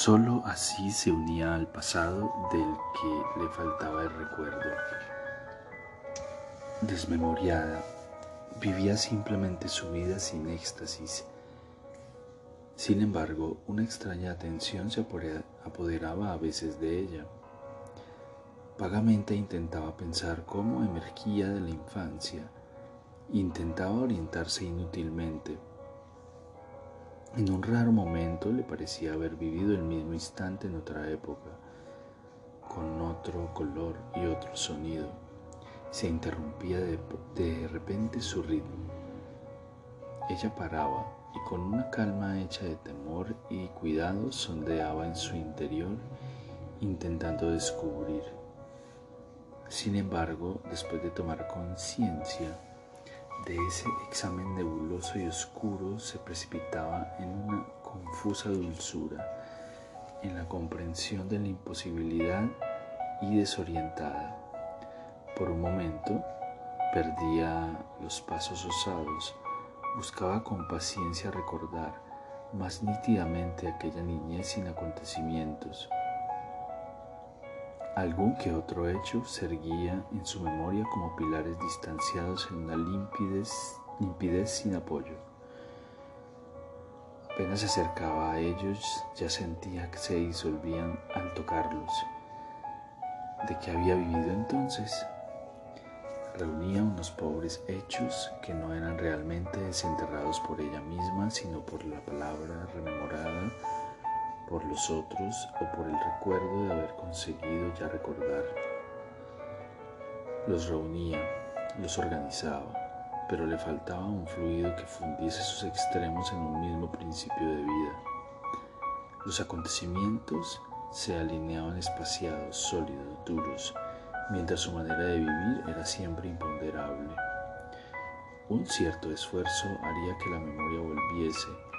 Solo así se unía al pasado del que le faltaba el recuerdo. Desmemoriada, vivía simplemente su vida sin éxtasis. Sin embargo, una extraña atención se apoderaba a veces de ella. Vagamente intentaba pensar cómo emergía de la infancia. Intentaba orientarse inútilmente en un raro momento le parecía haber vivido el mismo instante en otra época, con otro color y otro sonido. Se interrumpía de, de repente su ritmo. Ella paraba y con una calma hecha de temor y cuidado sondeaba en su interior, intentando descubrir. Sin embargo, después de tomar conciencia, de ese examen nebuloso y oscuro se precipitaba en una confusa dulzura, en la comprensión de la imposibilidad y desorientada. Por un momento perdía los pasos osados, buscaba con paciencia recordar más nítidamente aquella niñez sin acontecimientos Algún que otro hecho se erguía en su memoria como pilares distanciados en una limpidez, sin apoyo. Apenas se acercaba a ellos, ya sentía que se disolvían al tocarlos. ¿De qué había vivido entonces? Reunía unos pobres hechos que no eran realmente desenterrados por ella misma, sino por la palabra rememorada por los otros o por el recuerdo de haber conseguido ya recordar. Los reunía, los organizaba, pero le faltaba un fluido que fundiese sus extremos en un mismo principio de vida. Los acontecimientos se alineaban espaciados, sólidos, duros, mientras su manera de vivir era siempre imponderable. Un cierto esfuerzo haría que la memoria volviese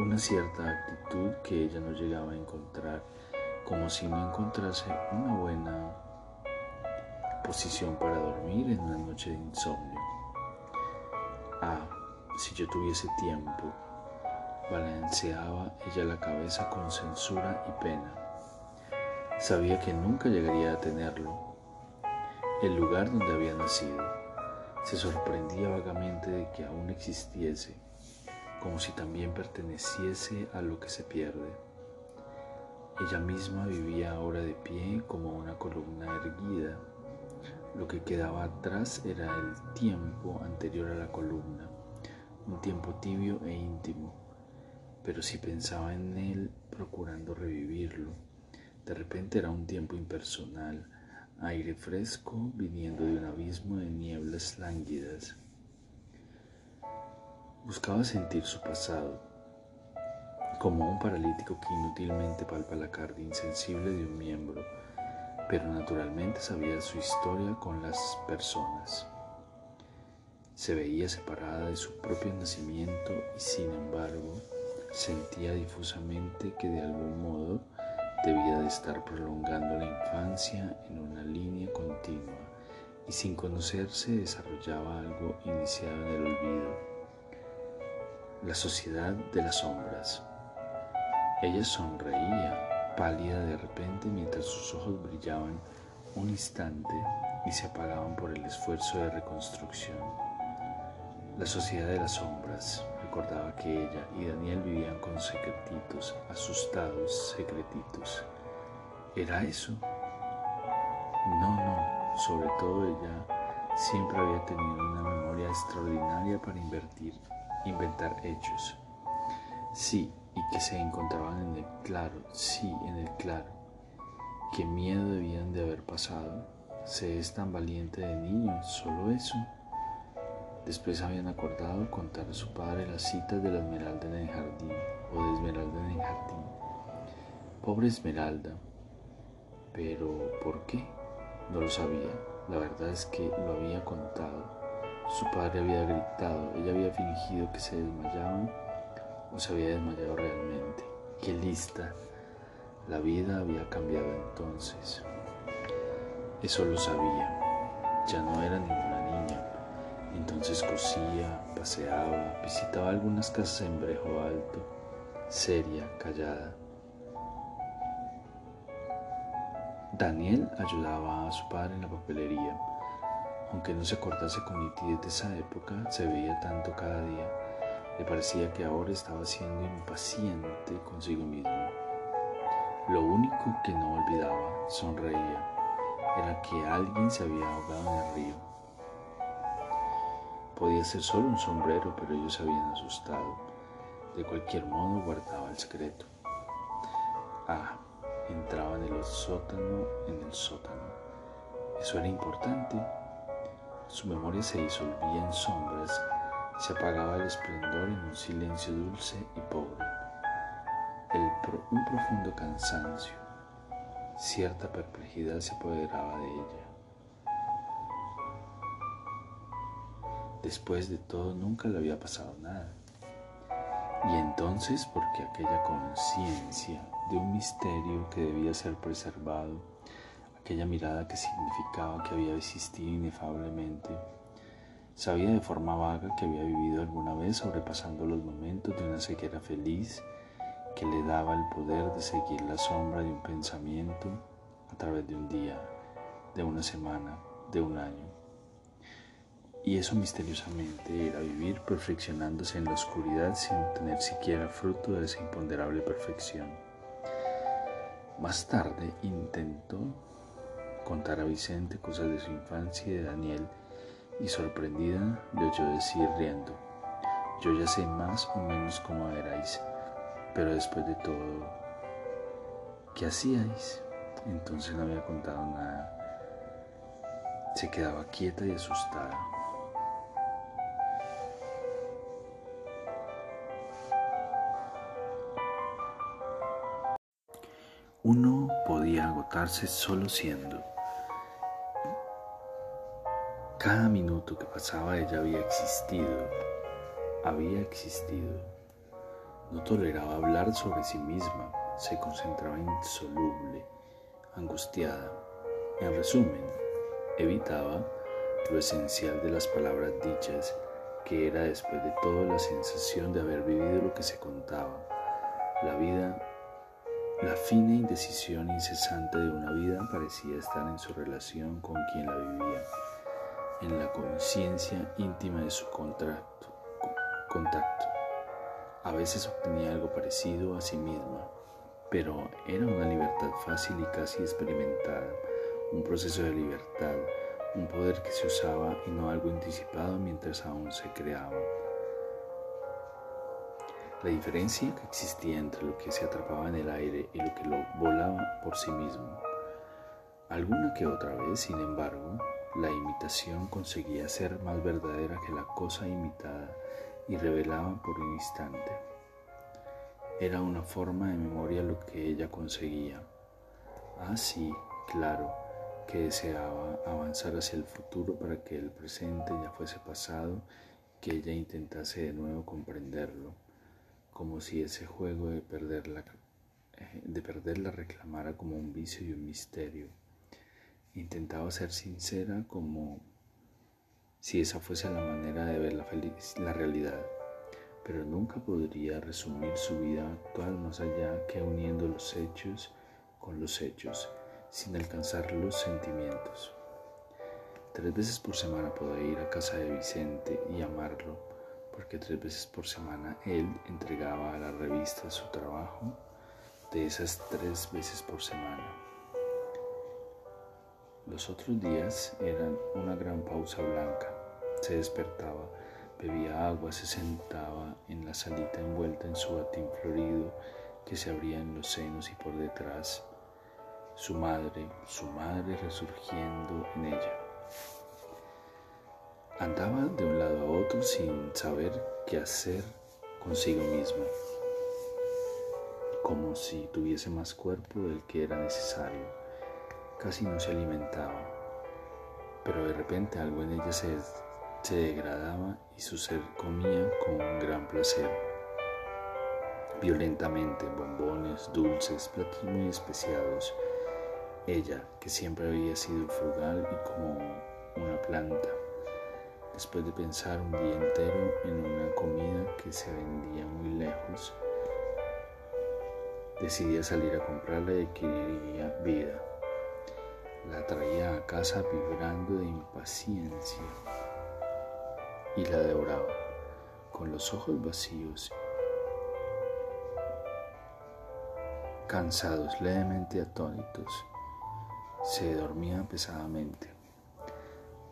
una cierta actitud que ella no llegaba a encontrar, como si no encontrase una buena posición para dormir en una noche de insomnio. Ah, si yo tuviese tiempo, balanceaba ella la cabeza con censura y pena. Sabía que nunca llegaría a tenerlo, el lugar donde había nacido. Se sorprendía vagamente de que aún existiese como si también perteneciese a lo que se pierde. Ella misma vivía ahora de pie como una columna erguida. Lo que quedaba atrás era el tiempo anterior a la columna, un tiempo tibio e íntimo, pero si pensaba en él procurando revivirlo, de repente era un tiempo impersonal, aire fresco viniendo de un abismo de nieblas lánguidas. Buscaba sentir su pasado, como un paralítico que inútilmente palpa la carne insensible de un miembro, pero naturalmente sabía su historia con las personas. Se veía separada de su propio nacimiento y sin embargo sentía difusamente que de algún modo debía de estar prolongando la infancia en una línea continua y sin conocerse desarrollaba algo iniciado en el olvido la sociedad de las sombras. Ella sonreía, pálida de repente, mientras sus ojos brillaban un instante y se apagaban por el esfuerzo de reconstrucción. La sociedad de las sombras recordaba que ella y Daniel vivían con secretitos, asustados secretitos. ¿Era eso? No, no, sobre todo ella siempre había tenido una memoria extraordinaria para invertir inventar hechos. Sí, y que se encontraban en el claro, sí, en el claro. Qué miedo debían de haber pasado. Se es tan valiente de niño, solo eso. Después habían acordado contar a su padre las citas de la Esmeralda en el jardín o de Esmeralda en el jardín Pobre Esmeralda. Pero, ¿por qué? No lo sabía. La verdad es que lo había contado. Su padre había gritado, ella había fingido que se desmayaba o se había desmayado realmente. ¡Qué lista! La vida había cambiado entonces. Eso lo sabía. Ya no era ninguna niña. Entonces cosía, paseaba, visitaba algunas casas en Brejo Alto, seria, callada. Daniel ayudaba a su padre en la papelería. Aunque no se acordase con nitidez de esa época, se veía tanto cada día. Le parecía que ahora estaba siendo impaciente consigo mismo. Lo único que no olvidaba, sonreía, era que alguien se había ahogado en el río. Podía ser solo un sombrero, pero ellos se habían asustado. De cualquier modo guardaba el secreto. Ah, entraba en el sótano, en el sótano. Eso era importante. Su memoria se disolvía en sombras, se apagaba el esplendor en un silencio dulce y pobre un profundo cansancio, cierta perplejidad se apoderaba de ella. Después de todo nunca le había pasado nada. Y entonces, porque aquella conciencia de un misterio que debía ser preservado, aquella mirada que significaba que había existido inefablemente, sabía de forma vaga que había vivido alguna vez sobrepasando los momentos de una sequera feliz que le daba el poder de seguir la sombra de un pensamiento a través de un día, de una semana, de un año. Y eso misteriosamente era vivir perfeccionándose en la oscuridad sin tener siquiera fruto de esa imponderable perfección. Más tarde intentó contar a Vicente cosas de su infancia y de Daniel y sorprendida le oyó decir riendo, yo ya sé más o menos cómo erais pero después de todo, ¿qué hacíais? Entonces no había contado nada. Se quedaba quieta y asustada. Uno podía agotarse solo siendo. Cada minuto que pasaba ella había existido, había existido. No toleraba hablar sobre sí misma, se concentraba insoluble, angustiada. En resumen, evitaba lo esencial de las palabras dichas, que era después de todo la sensación de haber vivido lo que se contaba. La vida, la fina indecisión incesante de una vida parecía estar en su relación con quien la vivía, en la conciencia íntima de su contacto. A veces obtenía algo parecido a sí misma, pero era una libertad fácil y casi experimentada, un proceso de libertad, un poder que se usaba y no algo anticipado mientras aún se creaba. La diferencia que existía entre lo que se atrapaba en el aire y lo que lo volaba por sí mismo. Alguna que otra vez, sin embargo, la imitación conseguía ser más verdadera que la cosa imitada y revelaba por un instante. Era una forma de memoria lo que ella conseguía. Así, ah, claro, que deseaba avanzar hacia el futuro para que el presente ya fuese pasado, que ella intentase de nuevo comprenderlo, como si ese juego de perderla, eh, de perderla reclamara como un vicio y un misterio. Intentaba ser sincera como si esa fuese la manera de ver la, la realidad, pero nunca podría resumir su vida actual más allá que uniendo los hechos con los hechos, sin alcanzar los sentimientos. Tres veces por semana podía ir a casa de Vicente y amarlo, porque tres veces por semana él entregaba a la revista su trabajo de esas tres veces por semana. Los otros días eran una gran pausa blanca. Se despertaba, bebía agua, se sentaba en la salita envuelta en su batín florido que se abría en los senos y por detrás. Su madre, su madre resurgiendo en ella. Andaba de un lado a otro sin saber qué hacer consigo misma como si tuviese más cuerpo del que era necesario. Casi no se alimentaba, pero de repente algo en ella se, se degradaba y su ser comía con gran placer. Violentamente, bombones, dulces, platos muy especiados. Ella, que siempre había sido frugal y como una planta, después de pensar un día entero en una comida que se vendía muy lejos, decidía salir a comprarla y adquiriría vida. La traía a casa vibrando de impaciencia y la devoraba con los ojos vacíos, cansados, levemente atónitos. Se dormía pesadamente.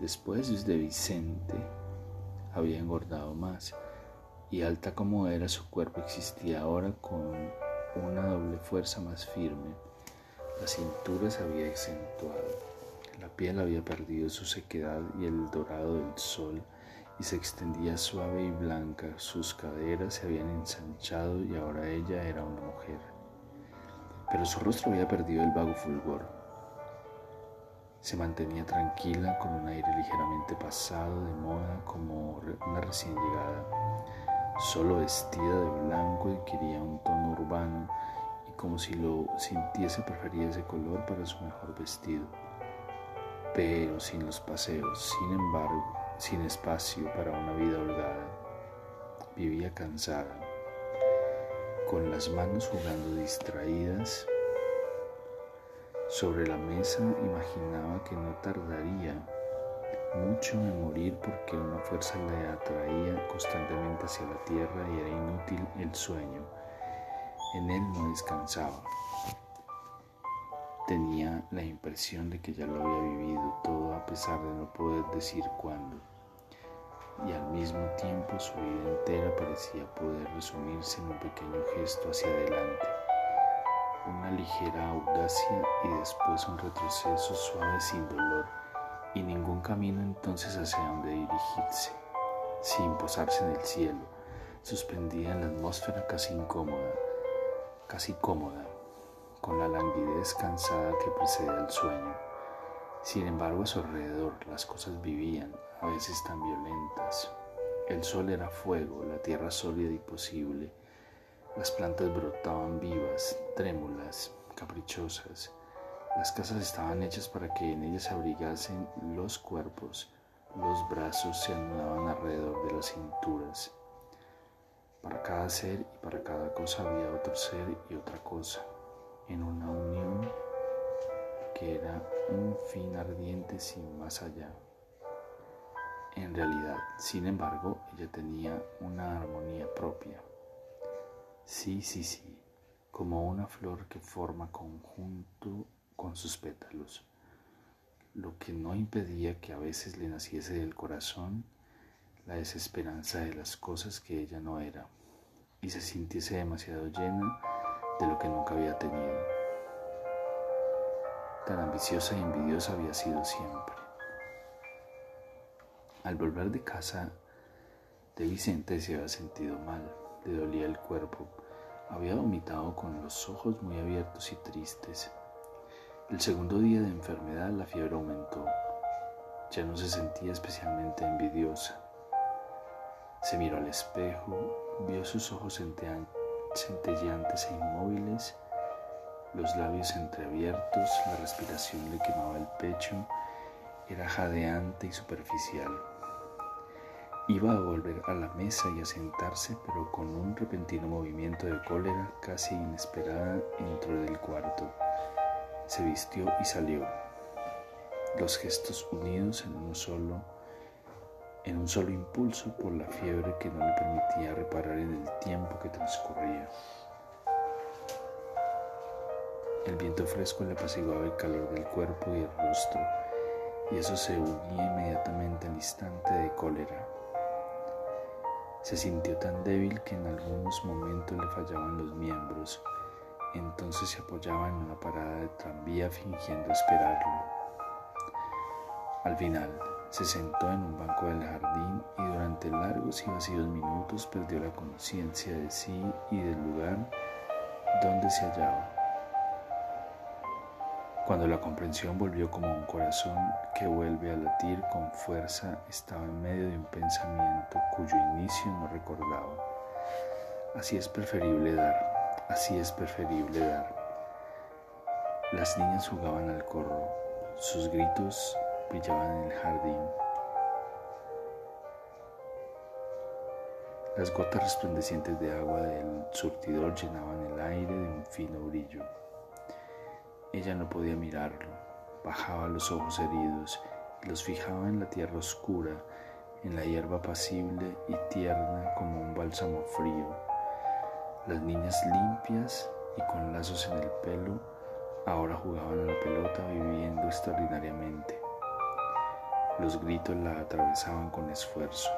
Después de Vicente había engordado más y alta como era su cuerpo existía ahora con una doble fuerza más firme. La cintura se había acentuado, la piel había perdido su sequedad y el dorado del sol y se extendía suave y blanca, sus caderas se habían ensanchado y ahora ella era una mujer. Pero su rostro había perdido el vago fulgor se mantenía tranquila con un aire ligeramente pasado de moda como una recién llegada. Solo vestida de blanco y quería un tono urbano y como si lo sintiese prefería ese color para su mejor vestido. Pero sin los paseos, sin embargo, sin espacio para una vida holgada. Vivía cansada, con las manos jugando distraídas sobre la mesa imaginaba que no tardaría mucho en morir porque una fuerza le atraía constantemente hacia la tierra y era inútil el sueño. En él no descansaba. Tenía la impresión de que ya lo había vivido todo a pesar de no poder decir cuándo. Y al mismo tiempo su vida entera parecía poder resumirse en un pequeño gesto hacia adelante una ligera audacia y después un retroceso suave sin dolor y ningún camino entonces hacia donde dirigirse, sin posarse en el cielo, suspendida en la atmósfera casi incómoda, casi cómoda, con la languidez cansada que precede al sueño. Sin embargo, a su alrededor las cosas vivían, a veces tan violentas. El sol era fuego, la tierra sólida y posible, las plantas brotaban vivas, trémulas, caprichosas. Las casas estaban hechas para que en ellas se abrigasen los cuerpos. Los brazos se anudaban alrededor de las cinturas. Para cada ser y para cada cosa había otro ser y otra cosa, en una unión que era un fin ardiente sin más allá. En realidad, sin embargo, ella tenía una armonía propia. Sí, sí, sí, como una flor que forma conjunto con sus pétalos, lo que no impedía que a veces le naciese del corazón la desesperanza de las cosas que ella no era y se sintiese demasiado llena de lo que nunca había tenido. Tan ambiciosa y envidiosa había sido siempre. Al volver de casa de Vicente se había sentido mal le dolía el cuerpo. Había vomitado con los ojos muy abiertos y tristes. El segundo día de enfermedad la fiebre aumentó. Ya no se sentía especialmente envidiosa. Se miró al espejo, vio sus ojos centelleantes e inmóviles, los labios entreabiertos, la respiración le quemaba el pecho, era jadeante y superficial. Iba a volver a la mesa y a sentarse, pero con un repentino movimiento de cólera casi inesperada entró del cuarto. Se vistió y salió. Los gestos unidos en un solo en un solo impulso por la fiebre que no le permitía reparar en el tiempo que transcurría. El viento fresco le apaciguaba el calor del cuerpo y el rostro, y eso se unía inmediatamente al instante de cólera. Se sintió tan débil que en algunos momentos le fallaban los miembros. Entonces se apoyaba en una parada de tranvía fingiendo esperarlo. Al final, se sentó en un banco del jardín y durante largos y vacíos minutos perdió la conciencia de sí y del lugar dónde se hallaba. Cuando la comprensión volvió como un corazón que vuelve a latir con fuerza, estaba en medio de un pensamiento cuyo inicio no recordaba. Así es preferible dar, así es preferible dar. Las niñas jugaban al corro, sus gritos brillaban en el jardín. Las gotas resplandecientes de agua del surtidor llenaban el aire de un fino brillo. Ella no podía mirarlo, bajaba los ojos heridos y los fijaba en la tierra oscura, en la hierba pasible y tierna como un bálsamo frío. Las niñas limpias y con lazos en el pelo ahora jugaban a la pelota viviendo extraordinariamente. Los gritos la atravesaban con esfuerzo.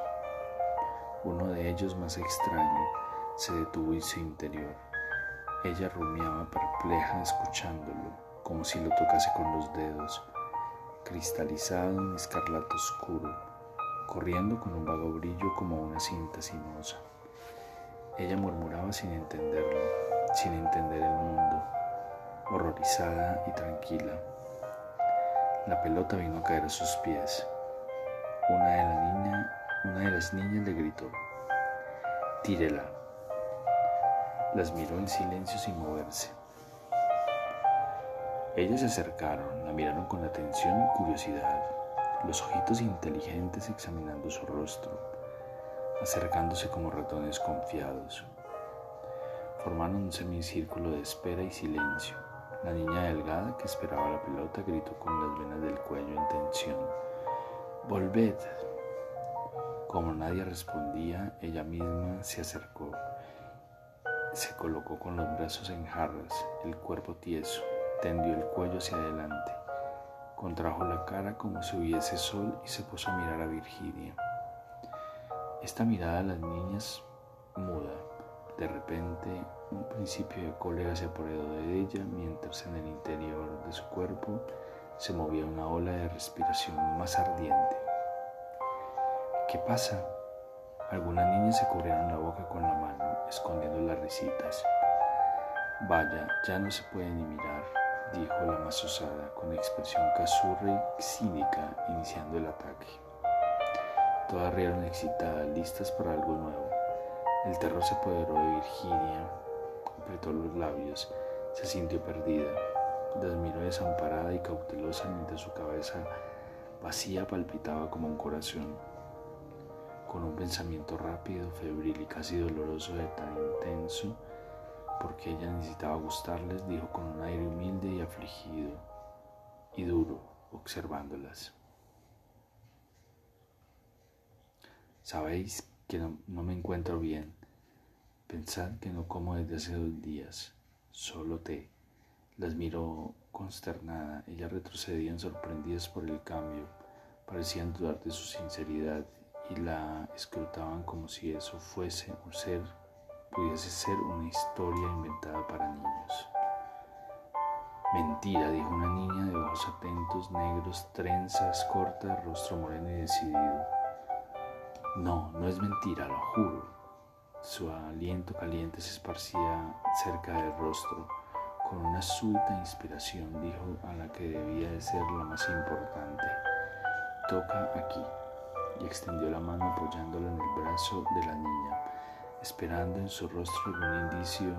Uno de ellos, más extraño, se detuvo en su interior. Ella rumiaba perpleja escuchándolo, como si lo tocase con los dedos, cristalizado en escarlata oscuro, corriendo con un vago brillo como una cinta sinuosa. Ella murmuraba sin entenderlo, sin entender el mundo, horrorizada y tranquila. La pelota vino a caer a sus pies. Una de, la niña, una de las niñas le gritó, tírela. Las miró en silencio sin moverse. Ellas se acercaron, la miraron con atención y curiosidad, los ojitos inteligentes examinando su rostro, acercándose como ratones confiados. Formaron un semicírculo de espera y silencio. La niña delgada que esperaba la pelota gritó con las venas del cuello en tensión. Volved. Como nadie respondía, ella misma se acercó se colocó con los brazos en jarras, el cuerpo tieso, tendió el cuello hacia adelante, contrajo la cara como si hubiese sol y se puso a mirar a Virginia. Esta mirada a las niñas muda. De repente, un principio de cólera se apoderó de ella mientras en el interior de su cuerpo se movía una ola de respiración más ardiente. ¿Qué pasa? Algunas niñas se cubrieron la boca con la mano, escondiendo las risitas. Vaya, ya no se puede ni mirar, dijo la más osada, con expresión casurra y cínica, iniciando el ataque. Todas rieron excitadas, listas para algo nuevo. El terror se apoderó de Virginia, apretó los labios, se sintió perdida. Las miró desamparada y cautelosa mientras su cabeza vacía palpitaba como un corazón con un pensamiento rápido, febril y casi doloroso de tan intenso, porque ella necesitaba gustarles, dijo con un aire humilde y afligido y duro, observándolas. Sabéis que no, me encuentro bien. Pensad que no como desde hace dos días, solo té. Las miró consternada, ellas retrocedían sorprendidas por el cambio, parecían dudar de su sinceridad y la escrutaban como si eso fuese un ser, pudiese ser una historia inventada para niños. Mentira, dijo una niña de ojos atentos, negros, trenzas cortas, rostro moreno y decidido. No, no es mentira, lo juro. Su aliento caliente se esparcía cerca del rostro. Con una súbita inspiración dijo a la que debía de ser la más importante. Toca aquí y extendió la mano apoyándola en el brazo de la niña, esperando en su rostro algún indicio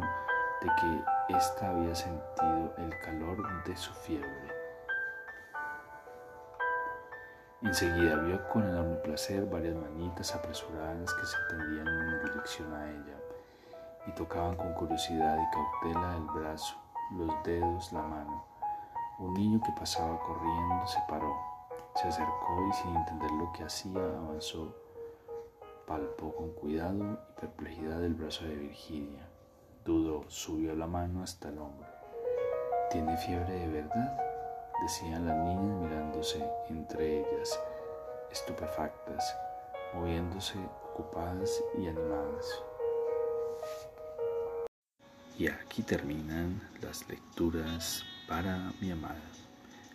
de que ésta había sentido el calor de su fiebre. Enseguida vio con enorme placer varias manitas apresuradas que se tendían en dirección a ella y tocaban con curiosidad y cautela el brazo, los dedos, la mano. Un niño que pasaba corriendo se paró se acercó y sin entender lo que hacía avanzó. Palpó con cuidado y perplejidad el brazo de Virginia. Dudó, subió la mano hasta el hombro. ¿Tiene fiebre de verdad? Decían las niñas mirándose entre ellas, estupefactas, moviéndose ocupadas y animadas. Y aquí terminan las lecturas para mi amada.